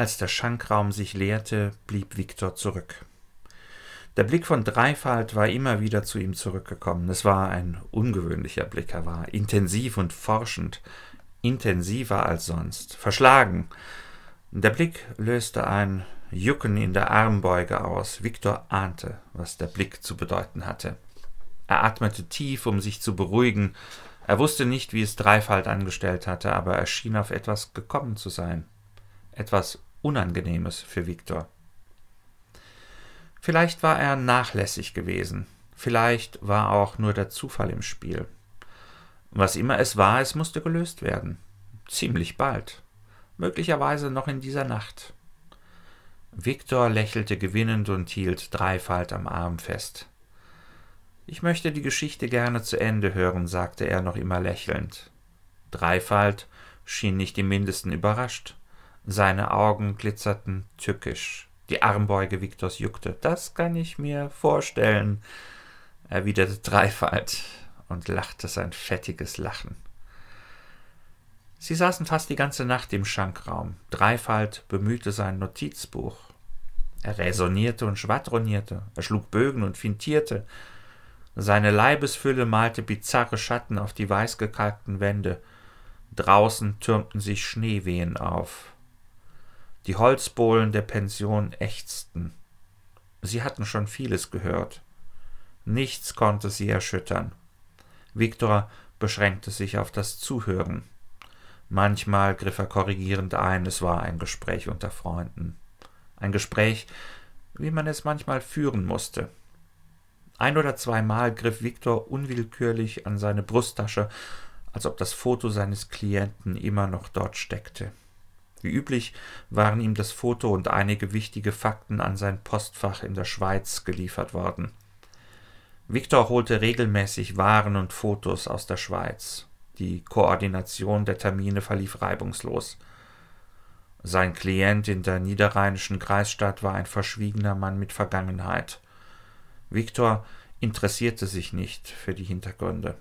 Als der Schankraum sich leerte, blieb Viktor zurück. Der Blick von Dreifalt war immer wieder zu ihm zurückgekommen. Es war ein ungewöhnlicher Blick, er war intensiv und forschend, intensiver als sonst, verschlagen. Der Blick löste ein Jucken in der Armbeuge aus. Viktor ahnte, was der Blick zu bedeuten hatte. Er atmete tief, um sich zu beruhigen. Er wusste nicht, wie es Dreifalt angestellt hatte, aber er schien auf etwas gekommen zu sein. Etwas Unangenehmes für Viktor. Vielleicht war er nachlässig gewesen. Vielleicht war auch nur der Zufall im Spiel. Was immer es war, es musste gelöst werden. Ziemlich bald. Möglicherweise noch in dieser Nacht. Viktor lächelte gewinnend und hielt Dreifalt am Arm fest. Ich möchte die Geschichte gerne zu Ende hören, sagte er noch immer lächelnd. Dreifalt schien nicht im mindesten überrascht. Seine Augen glitzerten tückisch. Die Armbeuge Viktors juckte. Das kann ich mir vorstellen, erwiderte Dreifalt und lachte sein fettiges Lachen. Sie saßen fast die ganze Nacht im Schankraum. Dreifalt bemühte sein Notizbuch. Er räsonierte und schwadronierte, er schlug Bögen und fintierte. Seine Leibesfülle malte bizarre Schatten auf die weißgekalkten Wände. Draußen türmten sich Schneewehen auf. Die Holzbohlen der Pension ächzten. Sie hatten schon vieles gehört. Nichts konnte sie erschüttern. Viktor beschränkte sich auf das Zuhören. Manchmal griff er korrigierend ein, es war ein Gespräch unter Freunden. Ein Gespräch, wie man es manchmal führen musste. Ein oder zweimal griff Viktor unwillkürlich an seine Brusttasche, als ob das Foto seines Klienten immer noch dort steckte. Wie üblich waren ihm das Foto und einige wichtige Fakten an sein Postfach in der Schweiz geliefert worden. Viktor holte regelmäßig Waren und Fotos aus der Schweiz. Die Koordination der Termine verlief reibungslos. Sein Klient in der niederrheinischen Kreisstadt war ein verschwiegener Mann mit Vergangenheit. Viktor interessierte sich nicht für die Hintergründe.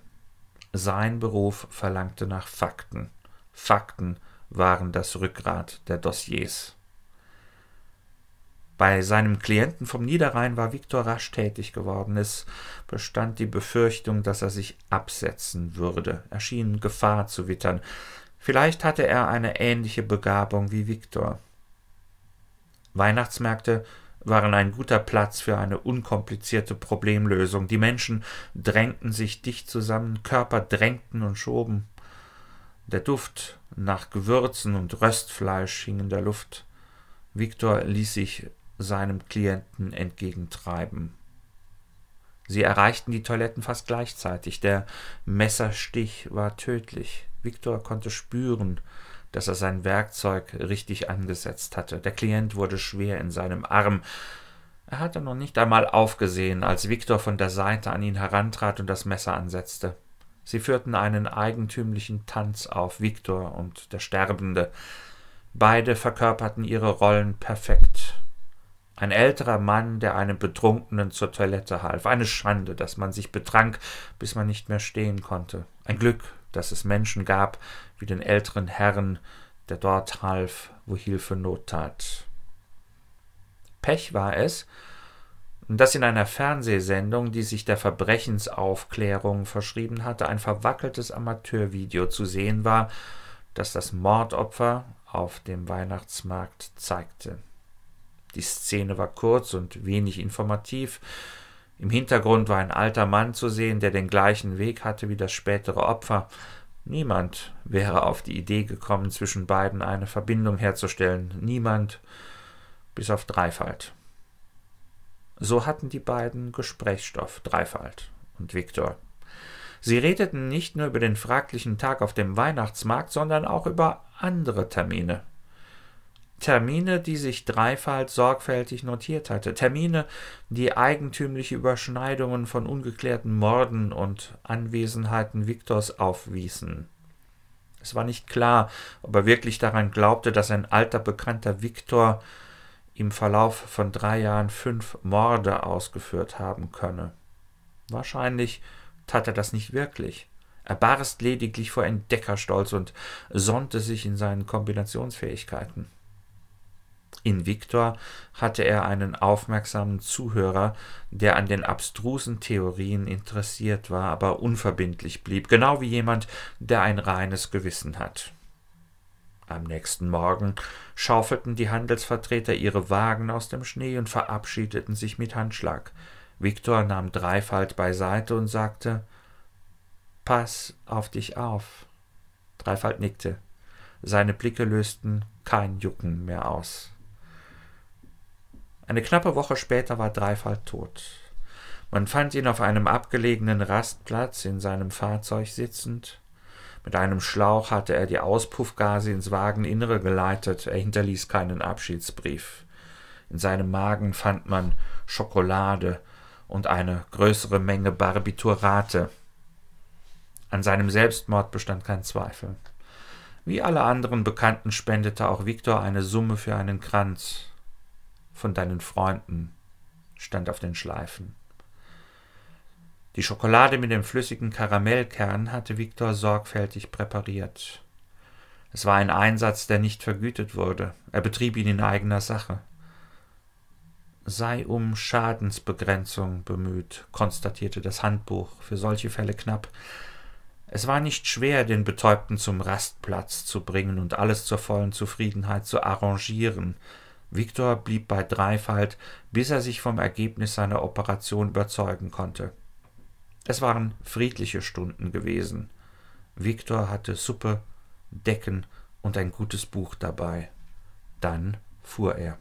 Sein Beruf verlangte nach Fakten. Fakten waren das Rückgrat der Dossiers. Bei seinem Klienten vom Niederrhein war Viktor rasch tätig geworden. Es bestand die Befürchtung, dass er sich absetzen würde. Er schien Gefahr zu wittern. Vielleicht hatte er eine ähnliche Begabung wie Viktor. Weihnachtsmärkte waren ein guter Platz für eine unkomplizierte Problemlösung. Die Menschen drängten sich dicht zusammen, Körper drängten und schoben. Der Duft nach Gewürzen und Röstfleisch hing in der Luft. Viktor ließ sich seinem Klienten entgegentreiben. Sie erreichten die Toiletten fast gleichzeitig. Der Messerstich war tödlich. Viktor konnte spüren, dass er sein Werkzeug richtig angesetzt hatte. Der Klient wurde schwer in seinem Arm. Er hatte noch nicht einmal aufgesehen, als Viktor von der Seite an ihn herantrat und das Messer ansetzte. Sie führten einen eigentümlichen Tanz auf, Viktor und der Sterbende. Beide verkörperten ihre Rollen perfekt. Ein älterer Mann, der einem Betrunkenen zur Toilette half. Eine Schande, dass man sich betrank, bis man nicht mehr stehen konnte. Ein Glück, dass es Menschen gab, wie den älteren Herrn, der dort half, wo Hilfe Not tat. Pech war es, dass in einer Fernsehsendung, die sich der Verbrechensaufklärung verschrieben hatte, ein verwackeltes Amateurvideo zu sehen war, das das Mordopfer auf dem Weihnachtsmarkt zeigte. Die Szene war kurz und wenig informativ. Im Hintergrund war ein alter Mann zu sehen, der den gleichen Weg hatte wie das spätere Opfer. Niemand wäre auf die Idee gekommen, zwischen beiden eine Verbindung herzustellen. Niemand bis auf Dreifalt. So hatten die beiden Gesprächsstoff, Dreifalt und Viktor. Sie redeten nicht nur über den fraglichen Tag auf dem Weihnachtsmarkt, sondern auch über andere Termine. Termine, die sich Dreifalt sorgfältig notiert hatte, Termine, die eigentümliche Überschneidungen von ungeklärten Morden und Anwesenheiten Viktors aufwiesen. Es war nicht klar, ob er wirklich daran glaubte, dass ein alter Bekannter Viktor im Verlauf von drei Jahren fünf Morde ausgeführt haben könne. Wahrscheinlich tat er das nicht wirklich. Er barst lediglich vor Entdeckerstolz und sonnte sich in seinen Kombinationsfähigkeiten. In Viktor hatte er einen aufmerksamen Zuhörer, der an den abstrusen Theorien interessiert war, aber unverbindlich blieb, genau wie jemand, der ein reines Gewissen hat. Am nächsten Morgen schaufelten die Handelsvertreter ihre Wagen aus dem Schnee und verabschiedeten sich mit Handschlag. Viktor nahm Dreifalt beiseite und sagte Pass auf dich auf. Dreifalt nickte. Seine Blicke lösten kein Jucken mehr aus. Eine knappe Woche später war Dreifalt tot. Man fand ihn auf einem abgelegenen Rastplatz in seinem Fahrzeug sitzend. Mit einem Schlauch hatte er die Auspuffgase ins Wageninnere geleitet, er hinterließ keinen Abschiedsbrief. In seinem Magen fand man Schokolade und eine größere Menge Barbiturate. An seinem Selbstmord bestand kein Zweifel. Wie alle anderen Bekannten spendete auch Viktor eine Summe für einen Kranz. Von deinen Freunden stand auf den Schleifen. Die Schokolade mit dem flüssigen Karamellkern hatte Viktor sorgfältig präpariert. Es war ein Einsatz, der nicht vergütet wurde. Er betrieb ihn in eigener Sache. Sei um Schadensbegrenzung bemüht, konstatierte das Handbuch, für solche Fälle knapp. Es war nicht schwer, den Betäubten zum Rastplatz zu bringen und alles zur vollen Zufriedenheit zu arrangieren. Viktor blieb bei Dreifalt, bis er sich vom Ergebnis seiner Operation überzeugen konnte. Es waren friedliche Stunden gewesen. Viktor hatte Suppe, Decken und ein gutes Buch dabei. Dann fuhr er.